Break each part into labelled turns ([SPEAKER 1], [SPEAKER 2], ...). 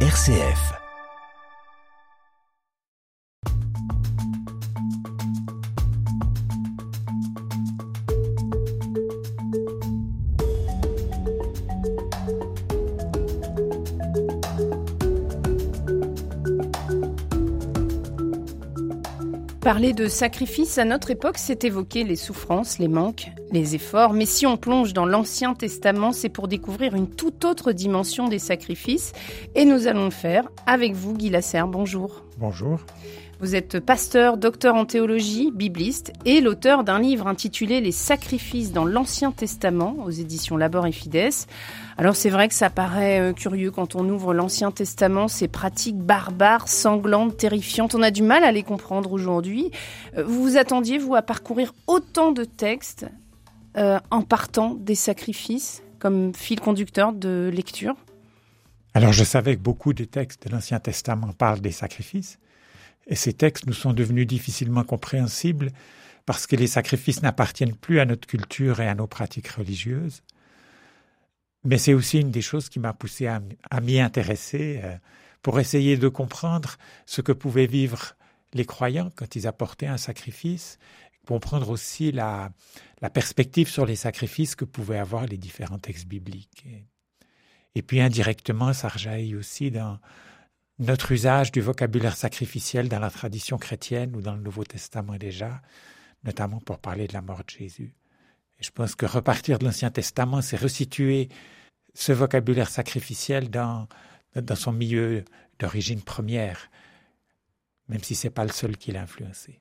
[SPEAKER 1] RCF.
[SPEAKER 2] Parler de sacrifice à notre époque, c'est évoquer les souffrances, les manques, les efforts. Mais si on plonge dans l'Ancien Testament, c'est pour découvrir une toute autre dimension des sacrifices. Et nous allons le faire avec vous, Guy Lasserre. Bonjour.
[SPEAKER 3] Bonjour.
[SPEAKER 2] Vous êtes pasteur, docteur en théologie, bibliste et l'auteur d'un livre intitulé Les sacrifices dans l'Ancien Testament aux éditions Labor et Fides. Alors c'est vrai que ça paraît euh, curieux quand on ouvre l'Ancien Testament, ces pratiques barbares, sanglantes, terrifiantes. On a du mal à les comprendre aujourd'hui. Euh, vous vous attendiez, vous, à parcourir autant de textes euh, en partant des sacrifices comme fil conducteur de lecture?
[SPEAKER 3] Alors je savais que beaucoup des textes de l'Ancien Testament parlent des sacrifices. Et ces textes nous sont devenus difficilement compréhensibles parce que les sacrifices n'appartiennent plus à notre culture et à nos pratiques religieuses. Mais c'est aussi une des choses qui m'a poussé à, m'y intéresser euh, pour essayer de comprendre ce que pouvaient vivre les croyants quand ils apportaient un sacrifice, comprendre aussi la, perspective sur les sacrifices que pouvaient avoir les différents textes bibliques. Et, et puis indirectement, ça rejaillit aussi dans, notre usage du vocabulaire sacrificiel dans la tradition chrétienne ou dans le Nouveau Testament déjà, notamment pour parler de la mort de Jésus. Et je pense que repartir de l'Ancien Testament, c'est resituer ce vocabulaire sacrificiel dans, dans son milieu d'origine première, même si ce n'est pas le seul qui l'a influencé.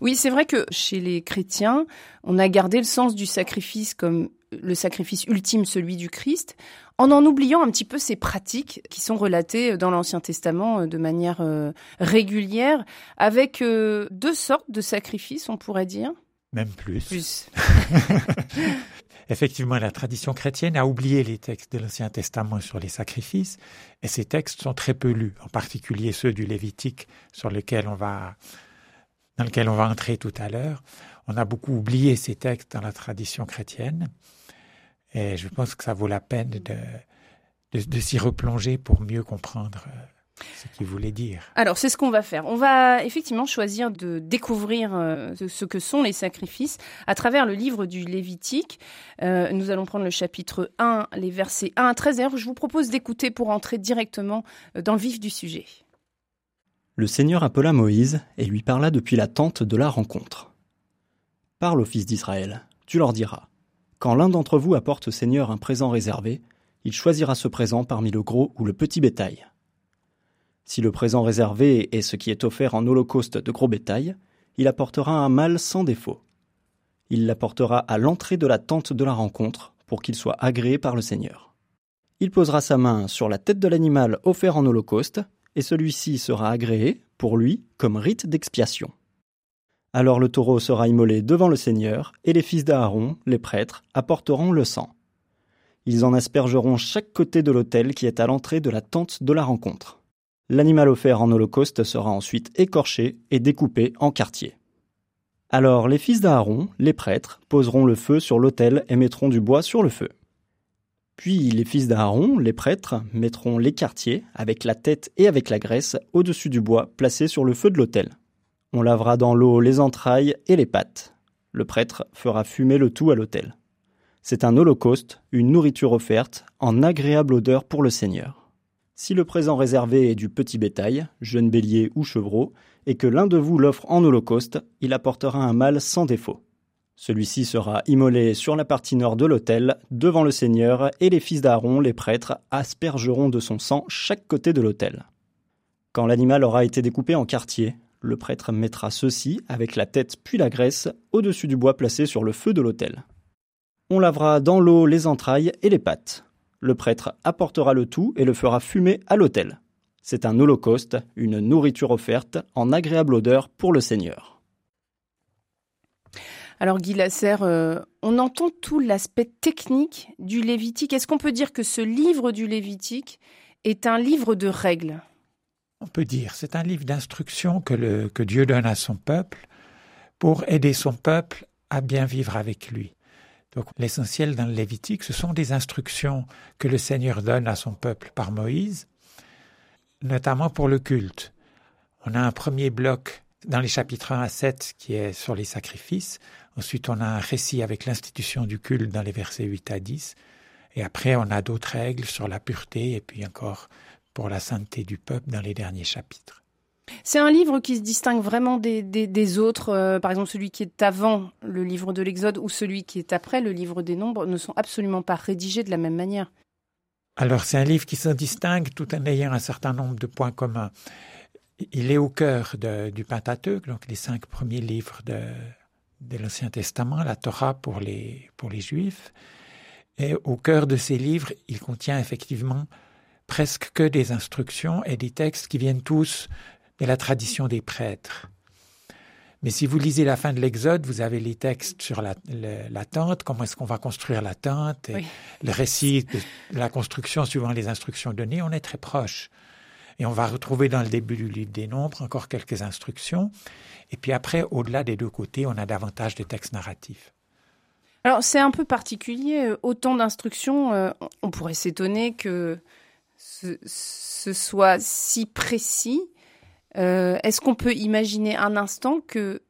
[SPEAKER 2] Oui, c'est vrai que chez les chrétiens, on a gardé le sens du sacrifice comme le sacrifice ultime, celui du Christ, en en oubliant un petit peu ces pratiques qui sont relatées dans l'Ancien Testament euh, de manière euh, régulière, avec euh, deux sortes de sacrifices, on pourrait dire.
[SPEAKER 3] Même plus.
[SPEAKER 2] Plus.
[SPEAKER 3] Effectivement, la tradition chrétienne a oublié les textes de l'Ancien Testament sur les sacrifices, et ces textes sont très peu lus, en particulier ceux du Lévitique, sur lequel on va, dans lequel on va entrer tout à l'heure. On a beaucoup oublié ces textes dans la tradition chrétienne. Et je pense que ça vaut la peine de, de, s'y replonger pour mieux comprendre euh, ce qu'il voulait dire.
[SPEAKER 2] Alors c'est ce qu'on va faire. On va effectivement choisir de découvrir euh, ce que sont les sacrifices à travers le livre du Lévitique. Euh, nous allons prendre le chapitre 1, les versets 1 à 13. je vous propose d'écouter pour entrer directement dans le vif du sujet.
[SPEAKER 4] Le Seigneur appela Moïse et lui parla depuis la tente de la rencontre. Parle aux fils d'Israël, tu leur diras. Quand l'un d'entre vous apporte au Seigneur un présent réservé, il choisira ce présent parmi le gros ou le petit bétail. Si le présent réservé est ce qui est offert en holocauste de gros bétail, il apportera un mâle sans défaut. Il l'apportera à l'entrée de la tente de la rencontre pour qu'il soit agréé par le Seigneur. Il posera sa main sur la tête de l'animal offert en holocauste, et celui-ci sera agréé, pour lui, comme rite d'expiation. Alors le taureau sera immolé devant le Seigneur, et les fils d'Aaron, les prêtres, apporteront le sang. Ils en aspergeront chaque côté de l'autel qui est à l'entrée de la tente de la rencontre. L'animal offert en holocauste sera ensuite écorché et découpé en quartiers. Alors les fils d'Aaron, les prêtres, poseront le feu sur l'autel et mettront du bois sur le feu. Puis les fils d'Aaron, les prêtres, mettront les quartiers, avec la tête et avec la graisse, au-dessus du bois placé sur le feu de l'autel. On lavera dans l'eau les entrailles et les pattes. Le prêtre fera fumer le tout à l'autel. C'est un holocauste, une nourriture offerte, en agréable odeur pour le Seigneur. Si le présent réservé est du petit bétail, jeune bélier ou chevreau, et que l'un de vous l'offre en holocauste, il apportera un mâle sans défaut. Celui-ci sera immolé sur la partie nord de l'autel, devant le Seigneur, et les fils d'Aaron, les prêtres, aspergeront de son sang chaque côté de l'autel. Quand l'animal aura été découpé en quartiers, le prêtre mettra ceci, avec la tête puis la graisse, au-dessus du bois placé sur le feu de l'autel. On lavera dans l'eau les entrailles et les pattes. Le prêtre apportera le tout et le fera fumer à l'autel. C'est un holocauste, une nourriture offerte en agréable odeur pour le Seigneur.
[SPEAKER 2] Alors Guy Lasserre, euh, on entend tout l'aspect technique du Lévitique. Est-ce qu'on peut dire que ce livre du Lévitique est un livre de règles?
[SPEAKER 3] On peut dire. C'est un livre d'instruction que, que Dieu donne à son peuple pour aider son peuple à bien vivre avec lui. Donc l'essentiel dans le Lévitique, ce sont des instructions que le Seigneur donne à son peuple par Moïse. notamment pour le culte. On a un premier bloc dans les chapitres 1 à 7 qui est sur les sacrifices. Ensuite, on a un récit avec l'institution du culte dans les versets 8 à 10. Et après, on a d'autres règles sur la pureté et puis encore pour la sainteté du peuple dans les derniers chapitres.
[SPEAKER 2] C'est un livre qui se distingue vraiment des, autres. Euh, par exemple, celui qui est avant le livre de l'Exode ou celui qui est après le livre des Nombres ne sont absolument pas rédigés de la même manière.
[SPEAKER 3] Alors, c'est un livre qui se distingue tout en ayant un certain nombre de points communs. Il est au cœur du Pentateuque, donc les cinq premiers livres de, de l'Ancien Testament, la Torah pour les, pour les Juifs. Et au cœur de ces livres, il contient effectivement presque que des instructions et des textes qui viennent tous de la tradition des prêtres. Mais si vous lisez la fin de l'Exode, vous avez les textes sur la, tente, comment est-ce qu'on va construire la tente, et le récit de la construction suivant les instructions données, on est très proche. Et on va retrouver dans le début du livre des nombres encore quelques instructions. Et puis après, au-delà des deux côtés, on a davantage de textes narratifs.
[SPEAKER 2] Alors c'est un peu particulier, euh, autant d'instructions, euh, on pourrait s'étonner que ce, soit si précis. Euh, est-ce qu'on peut imaginer un instant que,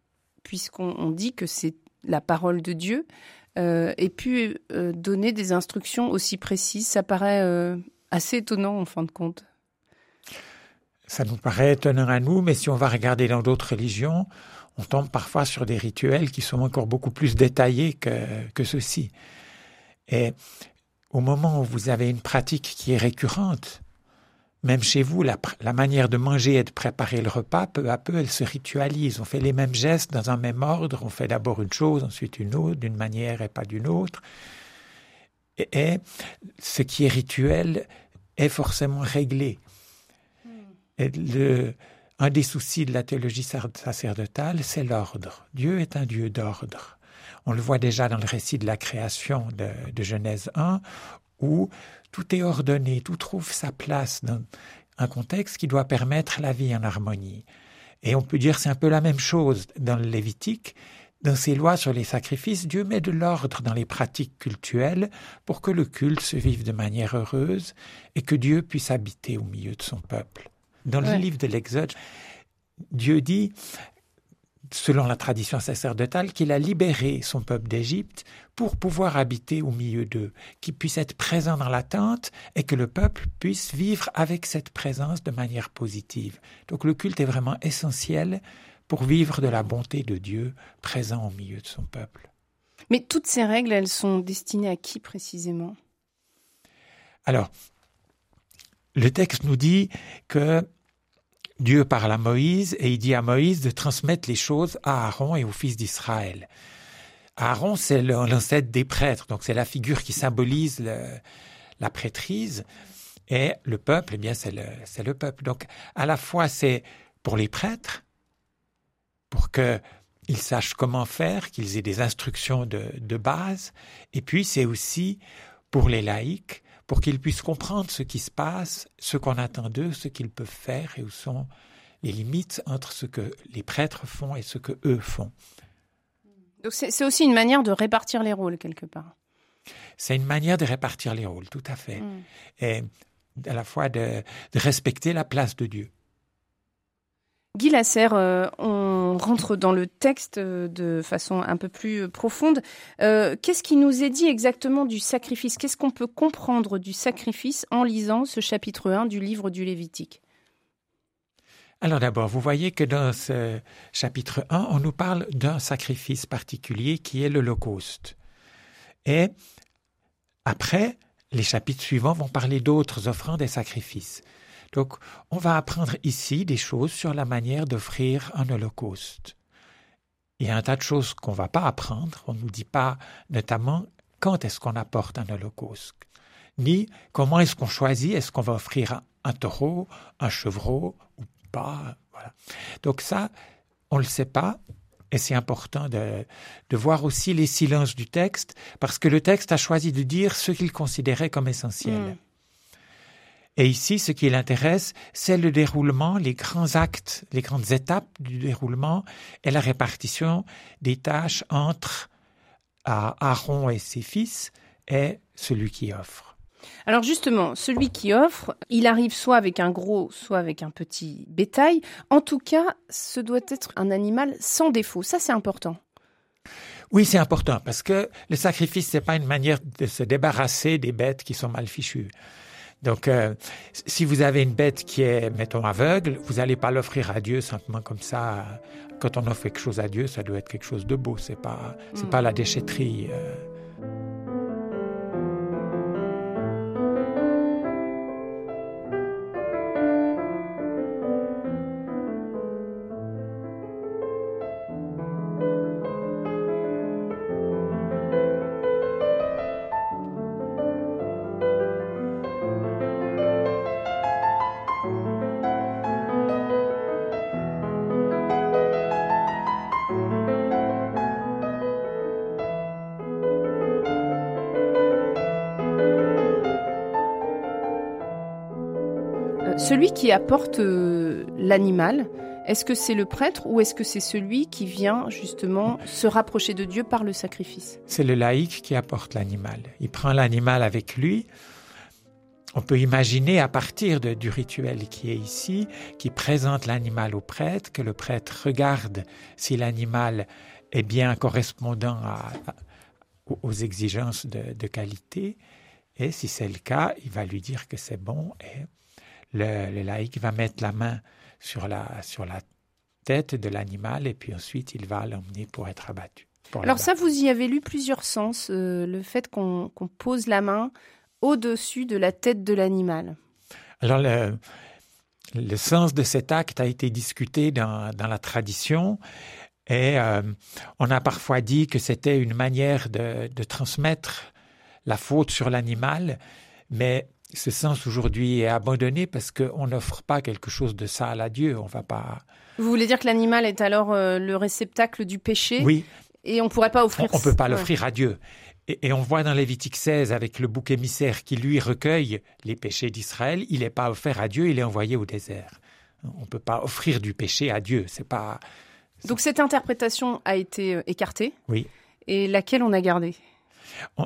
[SPEAKER 2] puisqu'on dit que c'est la parole de Dieu, ait pu donner des instructions aussi précises? Ça paraît assez étonnant en fin de compte.
[SPEAKER 3] Ça nous paraît étonnant à nous, mais si on va regarder dans d'autres religions, on tombe parfois sur des rituels qui sont encore beaucoup plus détaillés que, que ceux-ci. Et au moment où vous avez une pratique qui est récurrente, même chez vous, la, la, manière de manger et de préparer le repas, peu à peu, elle se ritualise. On fait les mêmes gestes dans un même ordre. On fait d'abord une chose, ensuite une autre, d'une manière et pas d'une autre. Et, et, ce qui est rituel est forcément réglé. Hmm. Et le, un des soucis de la théologie sacerdotale, c'est l'ordre. Dieu est un Dieu d'ordre. On le voit déjà dans le récit de la création de, Genèse 1, où tout est ordonné, tout trouve sa place dans un contexte qui doit permettre la vie en harmonie. Et on peut dire c'est un peu la même chose dans le Lévitique. Dans ses lois sur les sacrifices, Dieu met de l'ordre dans les pratiques cultuelles pour que le culte se vive de manière heureuse et que Dieu puisse habiter au milieu de son peuple. Dans le livre de l'Exode, Dieu dit, selon la tradition sacerdotale, qu'il a libéré son peuple d'Égypte pour pouvoir habiter au milieu d'eux, qu'il puisse être présent dans la tente et que le peuple puisse vivre avec cette présence de manière positive. Donc le culte est vraiment essentiel pour vivre de la bonté de Dieu présent au milieu de son peuple.
[SPEAKER 2] Mais toutes ces règles, elles sont destinées à qui précisément?
[SPEAKER 3] Alors, le texte nous dit que Dieu parle à Moïse et il dit à Moïse de transmettre les choses à Aaron et aux fils d'Israël. Aaron, c'est l'ancêtre des prêtres, donc c'est la figure qui symbolise la prêtrise. Et le peuple, eh bien, c'est le, le peuple. Donc, à la fois, c'est pour les prêtres, pour qu'ils sachent comment faire, qu'ils aient des instructions de base, et puis c'est aussi pour les laïcs, pour qu'ils puissent comprendre ce qui se passe, ce qu'on attend d'eux, ce qu'ils peuvent faire et où sont les limites entre ce que les prêtres font et ce que eux font.
[SPEAKER 2] Donc c'est aussi une manière de répartir les rôles quelque part.
[SPEAKER 3] C'est une manière de répartir les rôles, tout à fait. Mm. Et à la fois de, respecter la place de Dieu.
[SPEAKER 2] Guy Lasserre, euh, on rentre dans le texte euh, de façon un peu plus euh, profonde. Qu'est-ce qui nous est dit exactement du sacrifice? Qu'est-ce qu'on peut comprendre du sacrifice en lisant ce chapitre 1 du livre du Lévitique?
[SPEAKER 3] Alors d'abord, vous voyez que dans ce chapitre 1, on nous parle d'un sacrifice particulier qui est l'Holocauste. Et après, les chapitres suivants vont parler d'autres offrandes et sacrifices. Donc, on va apprendre ici des choses sur la manière d'offrir un holocauste. Il y a un tas de choses qu'on ne va pas apprendre. On ne nous dit pas, notamment, quand est-ce qu'on apporte un holocauste, ni comment est-ce qu'on choisit, est-ce qu'on va offrir un, taureau, un chevreau ou pas. Voilà. Donc ça, on ne le sait pas. Et c'est important de, voir aussi les silences du texte, parce que le texte a choisi de dire ce qu'il considérait comme essentiel. Mm. Et ici, ce qui l'intéresse, c'est le déroulement, les grands actes, les grandes étapes du déroulement et la répartition des tâches entre Aaron et ses fils et celui qui offre.
[SPEAKER 2] Alors justement, celui qui offre, il arrive soit avec un gros, soit avec un petit bétail. En tout cas, ce doit être un animal sans défaut. Ça, c'est important.
[SPEAKER 3] Oui, c'est important parce que le sacrifice, c'est pas une manière de se débarrasser des bêtes qui sont mal fichues. Donc, euh, si vous avez une bête qui est, mettons, aveugle, vous n'allez pas l'offrir à Dieu simplement comme ça. Quand on offre quelque chose à Dieu, ça doit être quelque chose de beau. C'est pas, c'est pas la déchetterie. Euh.
[SPEAKER 2] Celui qui apporte euh, l'animal, est-ce que c'est le prêtre ou est-ce que c'est celui qui vient justement se rapprocher de Dieu par le sacrifice?
[SPEAKER 3] C'est le laïc qui apporte l'animal. Il prend l'animal avec lui. On peut imaginer à partir du rituel qui est ici, qui présente l'animal au prêtre, que le prêtre regarde si l'animal est bien correspondant aux exigences de, de, qualité. Et si c'est le cas, il va lui dire que c'est bon et le, laïc va mettre la main sur la, sur la tête de l'animal et puis ensuite il va l'emmener pour être abattu.
[SPEAKER 2] Alors ça, vous y avez lu plusieurs sens, euh, le fait qu'on pose la main au-dessus de la tête de l'animal.
[SPEAKER 3] Alors le, le, sens de cet acte a été discuté dans, dans la tradition et euh, on a parfois dit que c'était une manière de, de transmettre la faute sur l'animal, mais ce sens aujourd'hui est abandonné parce qu'on n'offre pas quelque chose de sale à Dieu. On va pas.
[SPEAKER 2] Vous voulez dire que l'animal est alors euh, le réceptacle du péché
[SPEAKER 3] Oui.
[SPEAKER 2] Et on ne pourrait pas offrir.
[SPEAKER 3] On ne peut pas l'offrir à Dieu. Et, on voit dans Lévitique 16 avec le bouc émissaire qui lui recueille les péchés d'Israël, il n'est pas offert à Dieu, il est envoyé au désert. On ne peut pas offrir du péché à Dieu. C'est pas.
[SPEAKER 2] Donc cette interprétation a été euh, écartée.
[SPEAKER 3] Oui.
[SPEAKER 2] Et laquelle on a gardée?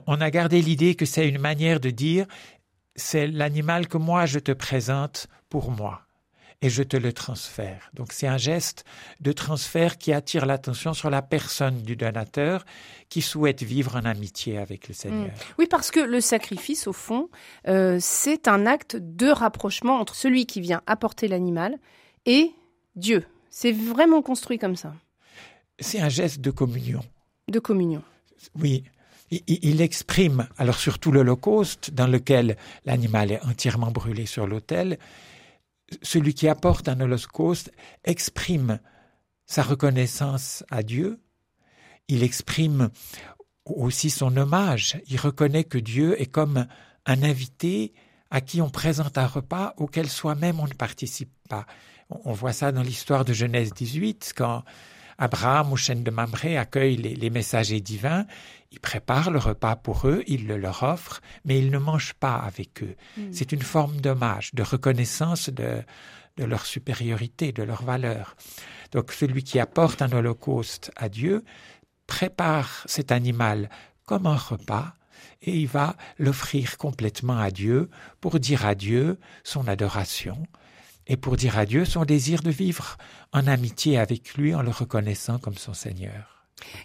[SPEAKER 3] On a gardé l'idée que c'est une manière de dire c'est l'animal que moi je te présente pour moi et je te le transfère. Donc c'est un geste de transfert qui attire l'attention sur la personne du donateur qui souhaite vivre en amitié avec le Seigneur. Mm.
[SPEAKER 2] Oui, parce que le sacrifice, au fond, euh, c'est un acte de rapprochement entre celui qui vient apporter l'animal et Dieu. C'est vraiment construit comme ça.
[SPEAKER 3] C'est un geste de communion.
[SPEAKER 2] De communion.
[SPEAKER 3] Oui, il, exprime, alors surtout l'Holocauste, dans lequel l'animal est entièrement brûlé sur l'autel, celui qui apporte un holocauste exprime sa reconnaissance à Dieu, il exprime aussi son hommage, il reconnaît que Dieu est comme un invité à qui on présente un repas auquel soi-même on ne participe pas. On voit ça dans l'histoire de Genèse 18, quand Abraham ou chaîne de Mamré accueille les, messagers divins, il prépare le repas pour eux, il le leur offre, mais il ne mange pas avec eux. Hmm. C'est une forme d'hommage, de reconnaissance de, de leur supériorité, de leur valeur. Donc celui qui apporte un holocauste à Dieu prépare cet animal comme un repas et il va l'offrir complètement à Dieu pour dire à Dieu son adoration, et pour dire à Dieu son désir de vivre en amitié avec lui en le reconnaissant comme son Seigneur.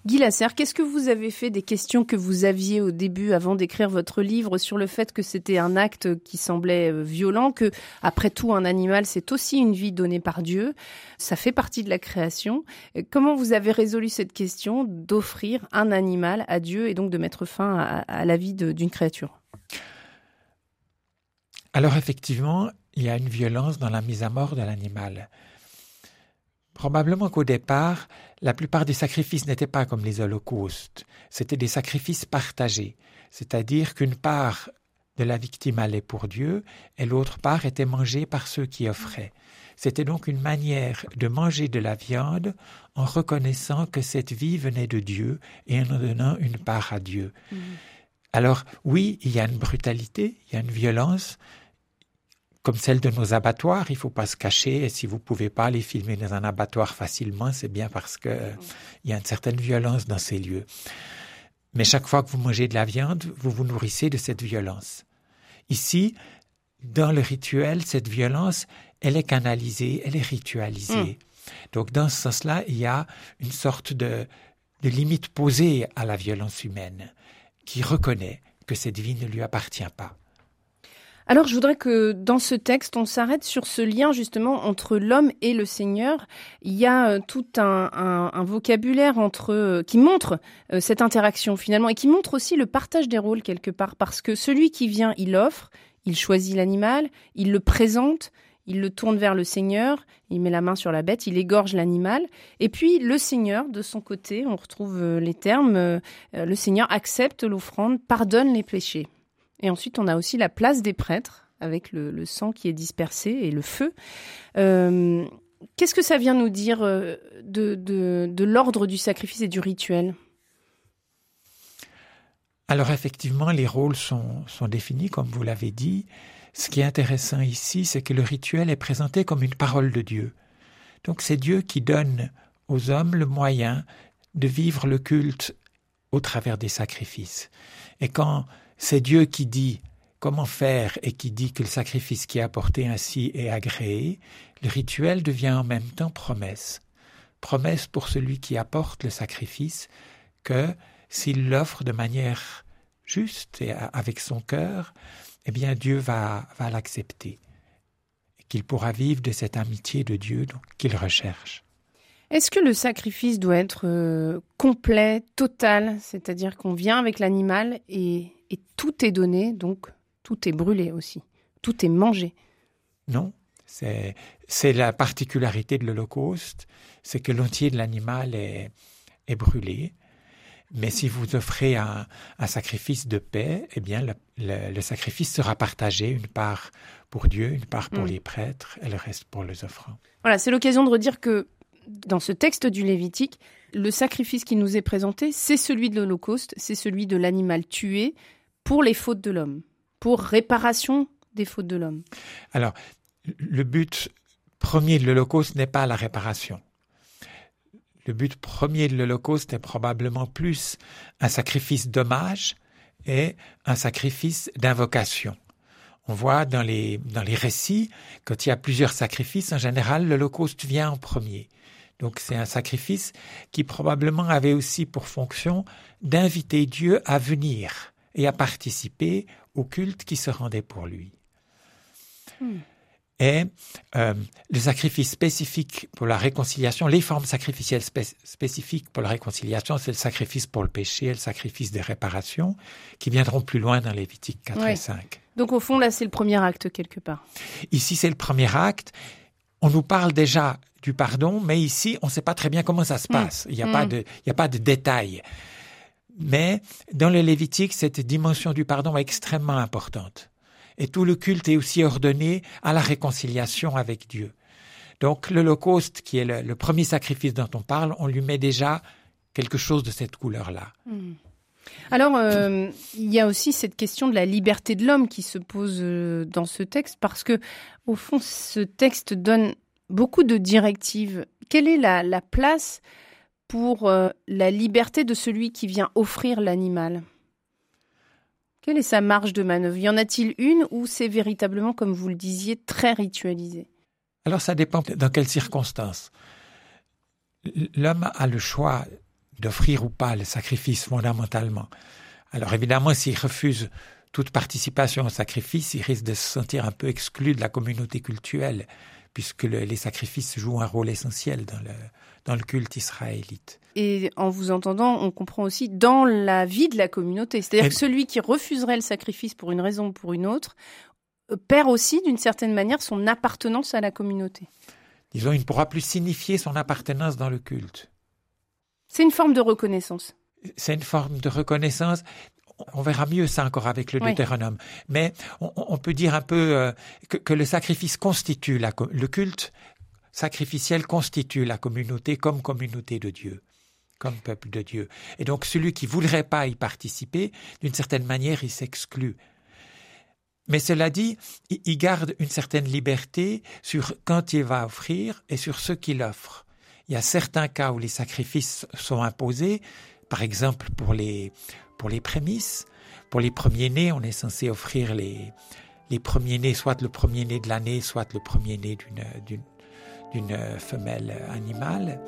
[SPEAKER 2] Guy Lasserre, qu'est-ce que vous avez fait des questions que vous aviez au début avant d'écrire votre livre sur le fait que c'était un acte qui semblait euh, violent, que après tout un animal c'est aussi une vie donnée par Dieu, ça fait partie de la création. Comment vous avez résolu cette question d'offrir un animal à Dieu et donc de mettre fin à, la vie d'une créature?
[SPEAKER 3] Alors effectivement, il y a une violence dans la mise à mort de l'animal. Probablement qu'au départ, la plupart des sacrifices n'étaient pas comme les holocaustes, c'étaient des sacrifices partagés, c'est-à-dire qu'une part de la victime allait pour Dieu et l'autre part était mangée par ceux qui offraient. C'était donc une manière de manger de la viande en reconnaissant que cette vie venait de Dieu et en donnant une part à Dieu. Mmh. Alors oui, il y a une brutalité, il y a une violence, comme celle de nos abattoirs, il faut pas se cacher. Et si vous pouvez pas les filmer dans un abattoir facilement, c'est bien parce que il y a une certaine violence dans ces lieux. Mais chaque fois que vous mangez de la viande, vous vous nourrissez de cette violence. Ici, dans le rituel, cette violence, elle est canalisée, elle est ritualisée. Hmm. Donc dans ce sens-là, il y a une sorte de, de limite posée à la violence humaine, qui reconnaît que cette vie ne lui appartient pas.
[SPEAKER 2] Alors je voudrais que dans ce texte, on s'arrête sur ce lien justement entre l'homme et le Seigneur. Il y a euh, tout un, vocabulaire entre euh, qui montre euh, cette interaction finalement et qui montre aussi le partage des rôles quelque part parce que celui qui vient, il offre, il choisit l'animal, il le présente, il le tourne vers le Seigneur, il met la main sur la bête, il égorge l'animal. Et puis le Seigneur, de son côté, on retrouve les termes, le Seigneur accepte l'offrande, pardonne les péchés. Et ensuite, on a aussi la place des prêtres avec le, sang qui est dispersé et le feu. Euh, qu'est-ce que ça vient nous dire euh, de, de, l'ordre du sacrifice et du rituel?
[SPEAKER 3] Alors effectivement, les rôles sont, sont définis, comme vous l'avez dit. Ce qui est intéressant ici, c'est que le rituel est présenté comme une parole de Dieu. Donc c'est Dieu qui donne aux hommes le moyen de vivre le culte au travers des sacrifices. Et quand c'est Dieu qui dit comment faire et qui dit que le sacrifice qui est apporté ainsi est agréé, le rituel devient en même temps promesse. Promesse pour celui qui apporte le sacrifice que s'il l'offre de manière juste et avec son cœur, eh bien Dieu va, va l'accepter qu'il pourra vivre de cette amitié de Dieu qu'il recherche.
[SPEAKER 2] Est-ce que le sacrifice doit être euh, complet, total, c'est-à-dire qu'on vient avec l'animal et et tout est donné, donc tout est brûlé aussi, tout est mangé.
[SPEAKER 3] Non, c'est, c'est la particularité de l'Holocauste, c'est que l'entier de l'animal est, est brûlé. Mais si vous offrez un, un sacrifice de paix, eh bien, le, le, sacrifice sera partagé, une part pour Dieu, une part pour mm. les prêtres, et le reste pour les offrandes.
[SPEAKER 2] Voilà, c'est l'occasion de redire que dans ce texte du Lévitique, le sacrifice qui nous est présenté, c'est celui de l'Holocauste, c'est celui de l'animal tué, pour les fautes de l'homme, pour réparation des fautes de l'homme.
[SPEAKER 3] Alors, le but premier de l'Holocauste n'est pas la réparation. Le but premier de l'Holocauste est probablement plus un sacrifice d'hommage et un sacrifice d'invocation. On voit dans les, dans les récits, quand il y a plusieurs sacrifices, en général, l'Holocauste vient en premier. Donc c'est un sacrifice qui probablement avait aussi pour fonction d'inviter Dieu à venir et à participer au culte qui se rendait pour lui. Hmm. Et euh, le sacrifice spécifique pour la réconciliation, les formes sacrificielles spécifiques pour la réconciliation, c'est le sacrifice pour le péché et le sacrifice des réparations, qui viendront plus loin dans Lévitique 4 et 5.
[SPEAKER 2] Donc au fond, là, c'est le premier acte quelque part.
[SPEAKER 3] Ici, c'est le premier acte. On nous parle déjà du pardon, mais ici, on ne sait pas très bien comment ça se hmm. passe. Il n'y a, pas hmm. de, il n'y a pas de détails. Mais dans le Lévitique, cette dimension du pardon est extrêmement importante. Et tout le culte est aussi ordonné à la réconciliation avec Dieu. Donc l'Holocauste, qui est le, premier sacrifice dont on parle, on lui met déjà quelque chose de cette couleur-là. Hmm.
[SPEAKER 2] Alors, euh, il y a aussi cette question de la liberté de l'homme qui se pose euh, dans ce texte, parce que, au fond, ce texte donne beaucoup de directives. Quelle est la place pour euh, la liberté de celui qui vient offrir l'animal Quelle est sa marge de manœuvre? Y en a-t-il une ou c'est véritablement, comme vous le disiez, très ritualisé?
[SPEAKER 3] Alors ça dépend dans quelles circonstances. L'homme a le choix d'offrir ou pas le sacrifice fondamentalement. Alors évidemment, s'il refuse toute participation au sacrifice, il risque de se sentir un peu exclu de la communauté culturelle, puisque les sacrifices jouent un rôle essentiel dans le, dans le culte israélite.
[SPEAKER 2] Et en vous entendant, on comprend aussi dans la vie de la communauté. C'est-à-dire que celui qui refuserait le sacrifice pour une raison ou pour une autre euh, perd aussi d'une certaine manière son appartenance à la communauté.
[SPEAKER 3] Disons, il ne pourra plus signifier son appartenance dans le culte.
[SPEAKER 2] C'est une forme de reconnaissance.
[SPEAKER 3] C'est une forme de reconnaissance. On verra mieux ça encore avec le Deutéronome. Mais on, peut dire un peu euh, que, le sacrifice constitue la, le culte sacrificiel constitue la communauté comme communauté de Dieu, comme peuple de Dieu. Et donc celui qui voudrait pas y participer, d'une certaine manière, il s'exclut. Mais cela dit, il garde une certaine liberté sur quand il va offrir et sur ce qu'il offre. Il y a certains cas où les sacrifices sont imposés, par exemple pour les, pour les prémices, Pour les premiers-nés, on est censé offrir les, les premiers-nés, soit le premier-né de l'année, soit le premier-né d'une femelle animale.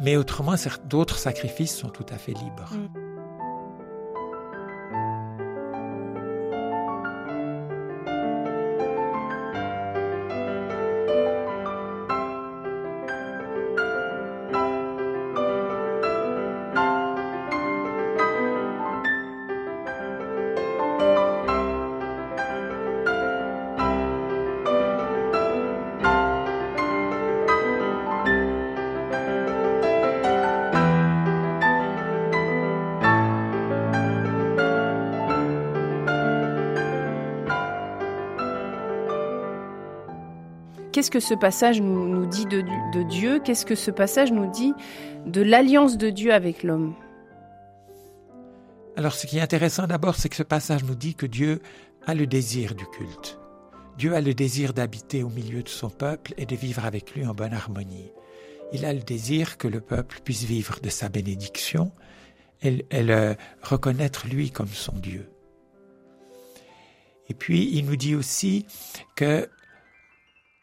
[SPEAKER 3] Mais autrement, d'autres sacrifices sont tout à fait libres. Mm.
[SPEAKER 2] Qu'est-ce que ce passage nous, dit de, Dieu? Qu'est-ce que ce passage nous dit de l'alliance de Dieu avec l'homme?
[SPEAKER 3] Alors ce qui est intéressant d'abord, c'est que ce passage nous dit que Dieu a le désir du culte. Dieu a le désir d'habiter au milieu de son peuple et de vivre avec lui en bonne harmonie. Il a le désir que le peuple puisse vivre de sa bénédiction et, le reconnaître lui comme son Dieu. Et puis, il nous dit aussi que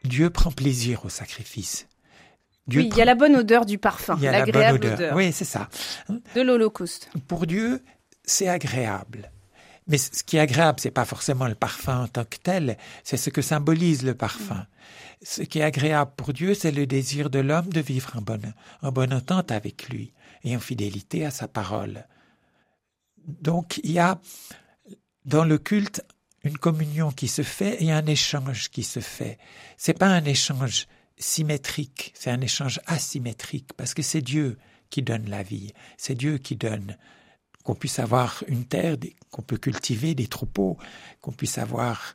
[SPEAKER 3] Dieu prend plaisir au sacrifice.
[SPEAKER 2] oui, il y a la bonne odeur du parfum, l'agréable odeur.
[SPEAKER 3] Oui, c'est ça.
[SPEAKER 2] De l'Holocauste.
[SPEAKER 3] Pour Dieu, c'est agréable. Mais ce qui est agréable, c'est pas forcément le parfum en tant que tel, c'est ce que symbolise le parfum. Ce qui est agréable pour Dieu, c'est le désir de l'homme de vivre en bonne, en bonne entente avec lui et en fidélité à sa parole. Donc il y a dans le culte une communion qui se fait et un échange qui se fait. C'est pas un échange symétrique, c'est un échange asymétrique parce que c'est Dieu qui donne la vie, c'est Dieu qui donne qu'on puisse avoir une terre, qu'on peut cultiver des troupeaux, qu'on puisse avoir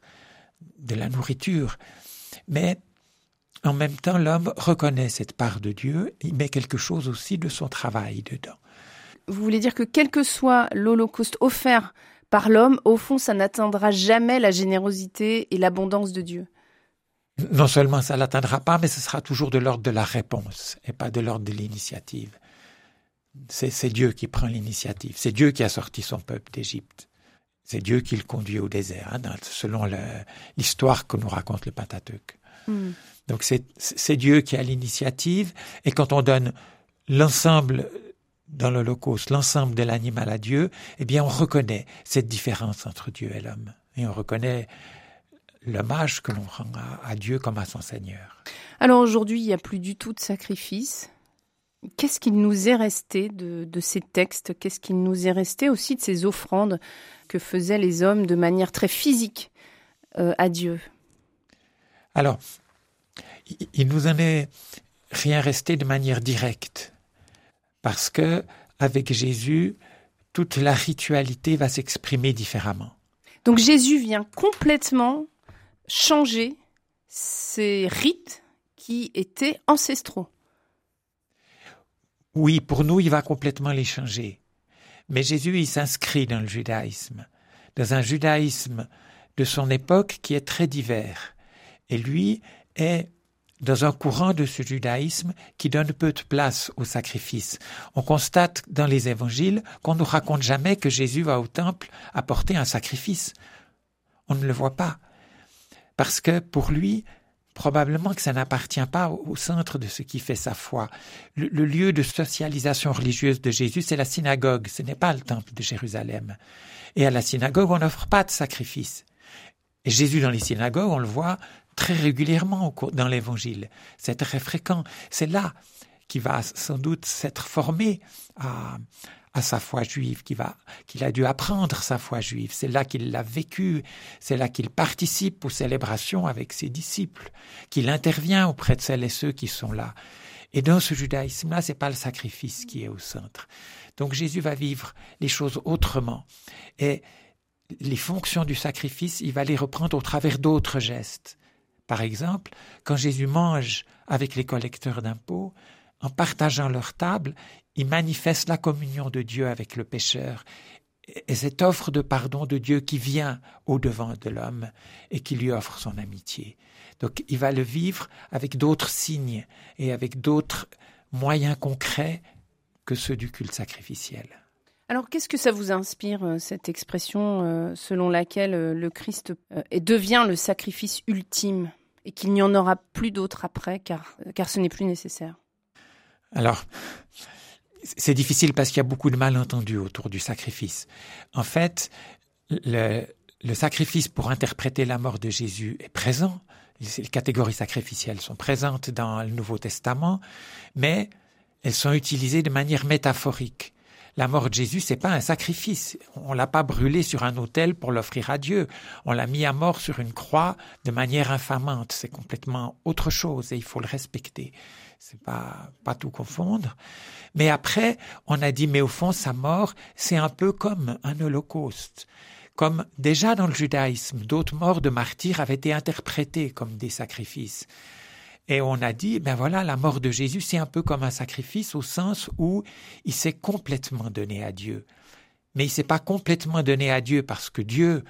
[SPEAKER 3] de la nourriture. Mais en même temps, l'homme reconnaît cette part de Dieu, il met quelque chose aussi de son travail dedans.
[SPEAKER 2] Vous voulez dire que quel que soit l'Holocauste offert par l'homme, au fond, ça n'atteindra jamais la générosité et l'abondance de Dieu.
[SPEAKER 3] Non seulement ça l'atteindra pas, mais ce sera toujours de l'ordre de la réponse et pas de l'ordre de l'initiative. C'est Dieu qui prend l'initiative. C'est Dieu qui a sorti son peuple d'Égypte. C'est Dieu qui le conduit au désert, hein, selon l'histoire que nous raconte le Pentateuque. Hmm. Donc c'est Dieu qui a l'initiative, et quand on donne l'ensemble dans l'Holocauste l'ensemble de l'animal à Dieu, eh bien on reconnaît cette différence entre Dieu et l'homme. Et on reconnaît l'hommage que l'on rend à, Dieu comme à son Seigneur.
[SPEAKER 2] Alors aujourd'hui, il n'y a plus du tout de sacrifice. Qu'est-ce qu'il nous est resté de, ces textes? Qu'est-ce qu'il nous est resté aussi de ces offrandes que faisaient les hommes de manière très physique euh, à Dieu?
[SPEAKER 3] Alors, il nous en est rien resté de manière directe parce que avec Jésus, toute la ritualité va s'exprimer différemment.
[SPEAKER 2] Donc Jésus vient complètement changer ces rites qui étaient ancestraux.
[SPEAKER 3] Oui, pour nous, il va complètement les changer. Mais Jésus, il s'inscrit dans le judaïsme, dans un judaïsme de son époque qui est très divers. Et lui est dans un courant de ce judaïsme qui donne peu de place au sacrifice. On constate dans les évangiles qu'on ne raconte jamais que Jésus va au temple apporter un sacrifice. On ne le voit pas. Parce que pour lui, probablement que ça n'appartient pas au centre de ce qui fait sa foi. Le, lieu de socialisation religieuse de Jésus, c'est la synagogue, ce n'est pas le temple de Jérusalem. Et à la synagogue, on n'offre pas de sacrifice. Et Jésus dans les synagogues, on le voit, très régulièrement dans l'Évangile. C'est très fréquent. C'est là qu'il va sans doute s'être formé à, à sa foi juive, qu'il a dû apprendre sa foi juive. C'est là qu'il l'a vécu. C'est là qu'il participe aux célébrations avec ses disciples, qu'il intervient auprès de celles et ceux qui sont là. Et dans ce judaïsme-là, c'est pas le sacrifice qui est au centre. Donc Jésus va vivre les choses autrement. Et les fonctions du sacrifice, il va les reprendre au travers d'autres gestes. Par exemple, quand Jésus mange avec les collecteurs d'impôts, en partageant leur table, il manifeste la communion de Dieu avec le pécheur et cette offre de pardon de Dieu qui vient au devant de l'homme et qui lui offre son amitié. Donc il va le vivre avec d'autres signes et avec d'autres moyens concrets que ceux du culte sacrificiel.
[SPEAKER 2] Alors qu'est-ce que ça vous inspire, euh, cette expression euh, selon laquelle euh, le Christ devient le sacrifice ultime? Et qu'il n'y en aura plus d'autre après car, car ce n'est plus nécessaire
[SPEAKER 3] Alors, c'est difficile parce qu'il y a beaucoup de malentendus autour du sacrifice. En fait, le, le sacrifice pour interpréter la mort de Jésus est présent. Les catégories sacrificielles sont présentes dans le Nouveau Testament, mais elles sont utilisées de manière métaphorique. La mort de Jésus, c'est pas un sacrifice. On l'a pas brûlé sur un autel pour l'offrir à Dieu. On l'a mis à mort sur une croix de manière infamante. C'est complètement autre chose et il faut le respecter. C'est pas, pas tout confondre. Mais après, on a dit, mais au fond, sa mort, c'est un peu comme un holocauste. Comme déjà dans le judaïsme, d'autres morts de martyrs avaient été interprétées comme des sacrifices. Et on a dit, ben voilà, la mort de Jésus, c'est un peu comme un sacrifice au sens où il s'est complètement donné à Dieu. Mais il s'est pas complètement donné à Dieu parce que Dieu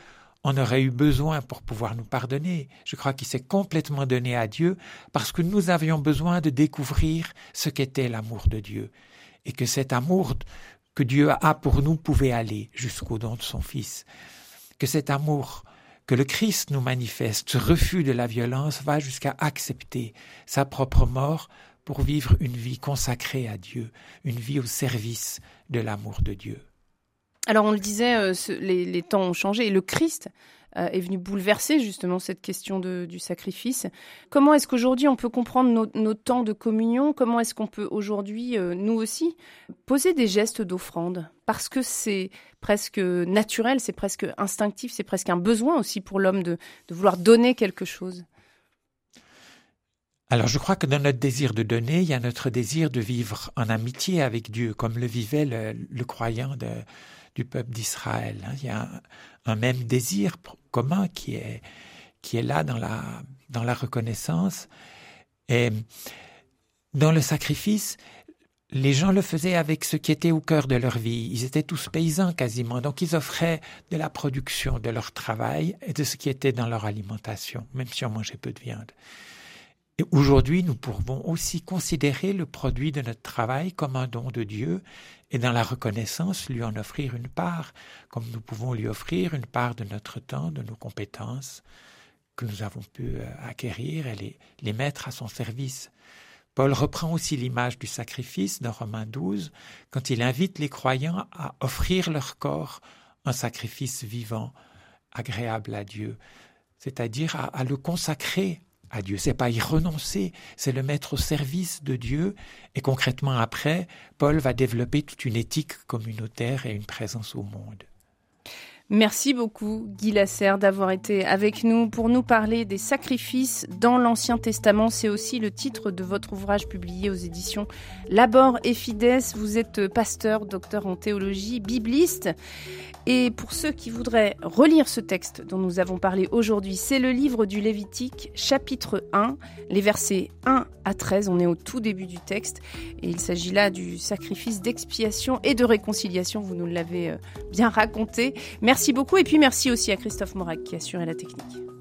[SPEAKER 3] en aurait eu besoin pour pouvoir nous pardonner. Je crois qu'il s'est complètement donné à Dieu parce que nous avions besoin de découvrir ce qu'était l'amour de Dieu. Et que cet amour que Dieu a pour nous pouvait aller jusqu'au don de son Fils. Que cet amour que le Christ nous manifeste, ce refus de la violence, va jusqu'à accepter sa propre mort pour vivre une vie consacrée à Dieu, une vie au service de l'amour de Dieu.
[SPEAKER 2] Alors on le disait, euh, les, temps ont changé et le Christ est venu bouleverser justement cette question du sacrifice. Comment est-ce qu'aujourd'hui on peut comprendre nos, temps de communion? Comment est-ce qu'on peut aujourd'hui, euh, nous aussi, poser des gestes d'offrande? Parce que c'est presque naturel, c'est presque instinctif, c'est presque un besoin aussi pour l'homme de, vouloir donner quelque chose.
[SPEAKER 3] Alors je crois que dans notre désir de donner, il y a notre désir de vivre en amitié avec Dieu, comme le vivait le croyant du peuple d'Israël. Hein. Il y a un, même désir commun qui est, qui est là dans la, dans la reconnaissance. Et dans le sacrifice, les gens le faisaient avec ce qui était au cœur de leur vie. Ils étaient tous paysans quasiment, donc ils offraient de la production de leur travail et de ce qui était dans leur alimentation, même si on mangeait peu de viande. Aujourd'hui, nous pouvons aussi considérer le produit de notre travail comme un don de Dieu et dans la reconnaissance lui en offrir une part, comme nous pouvons lui offrir une part de notre temps, de nos compétences que nous avons pu euh, acquérir et les, mettre à son service. Paul reprend aussi l'image du sacrifice dans Romains 12 quand il invite les croyants à offrir leur corps un sacrifice vivant, agréable à Dieu, c'est-à-dire à le consacrer à Dieu. C'est pas y renoncer, c'est le mettre au service de Dieu. Et concrètement après, Paul va développer toute une éthique communautaire et une présence au monde.
[SPEAKER 2] Merci beaucoup, Guy Lasserre, d'avoir été avec nous pour nous parler des sacrifices dans l'Ancien Testament. C'est aussi le titre de votre ouvrage publié aux éditions Labor et Fides. Vous êtes pasteur, docteur en théologie, bibliste. Et pour ceux qui voudraient relire ce texte dont nous avons parlé aujourd'hui, c'est le livre du Lévitique, chapitre 1, les versets 1 à 13. On est au tout début du texte et il s'agit là du sacrifice d'expiation et de réconciliation. Vous nous l'avez euh, bien raconté. Merci beaucoup et puis merci aussi à Christophe Morac qui a assuré la technique.